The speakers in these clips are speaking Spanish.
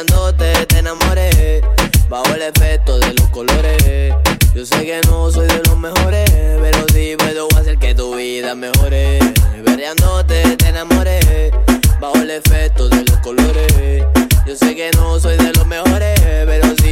mirándote te enamoré. Bajo el efecto de los colores. Yo sé que no soy de los mejores Pero sí puedo hacer que tu vida mejore. Verdeándote te enamoré. Bajo el efecto de los colores. Yo sé que no soy de los mejores Pero sí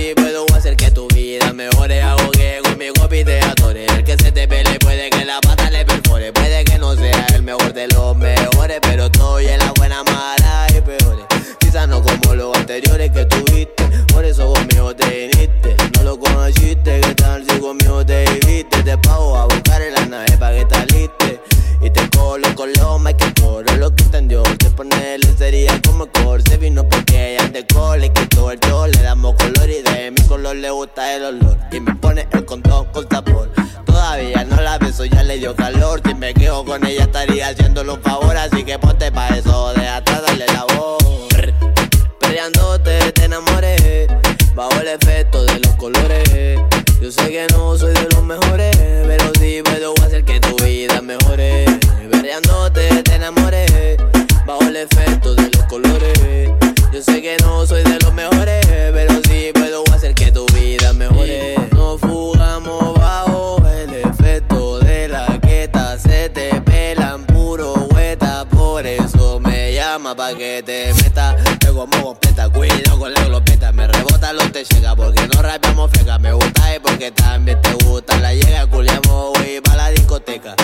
conociste, que tal si conmigo te viviste. Te pago a buscar en la nave para que te aliste. Y te colo con los que coro lo que entendió. Te pone sería como corse. Vino porque ella te cole, quitó el sol. Le damos color y de mi color le gusta el olor. Y me pone el condón con sabor. Todavía no la beso, ya le dio calor. Si me quedo con ella estaría haciéndole un favor. Así que ponte pa' eso, de pa' que te meta. Te como completa, cuido con la glopeta, me rebota los te llega porque no rapeamos fega. Me gusta y porque también te gusta la llega, culiamos wey pa' la discoteca.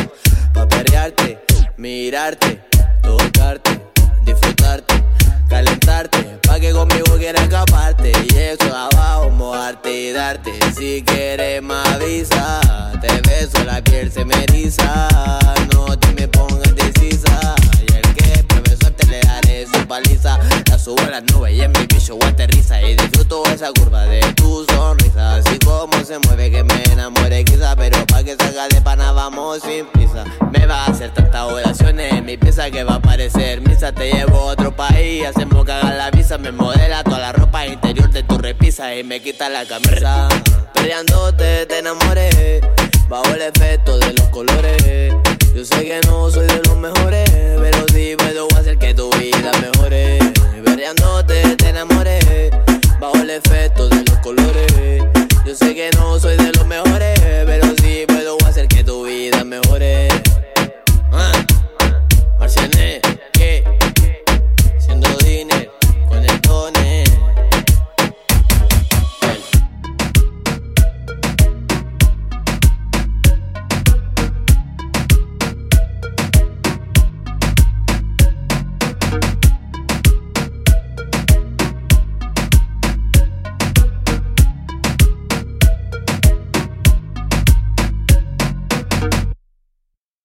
Pa' perrearte, mirarte, tocarte, disfrutarte calentarte, pa' que conmigo quieras escaparte. Y eso abajo, mojarte y darte. Si quieres más avisa, te beso, la piel se me eriza. No te me pongas las nubes y en mi piso aterriza. Y disfruto esa curva de tu sonrisa. Así como se mueve que me enamore quizá. Pero pa' que salga de pana vamos sin prisa. Me va a hacer tantas oraciones en mi pieza que va a parecer misa. Te llevo a otro país, hacemos cagar la visa. Me modela toda la ropa interior de tu repisa y me quita la camisa. Peleándote te enamoré, bajo el efecto de los colores. Yo sé que no soy de los mejores, pero sí puedo hacer que tu vida mejore.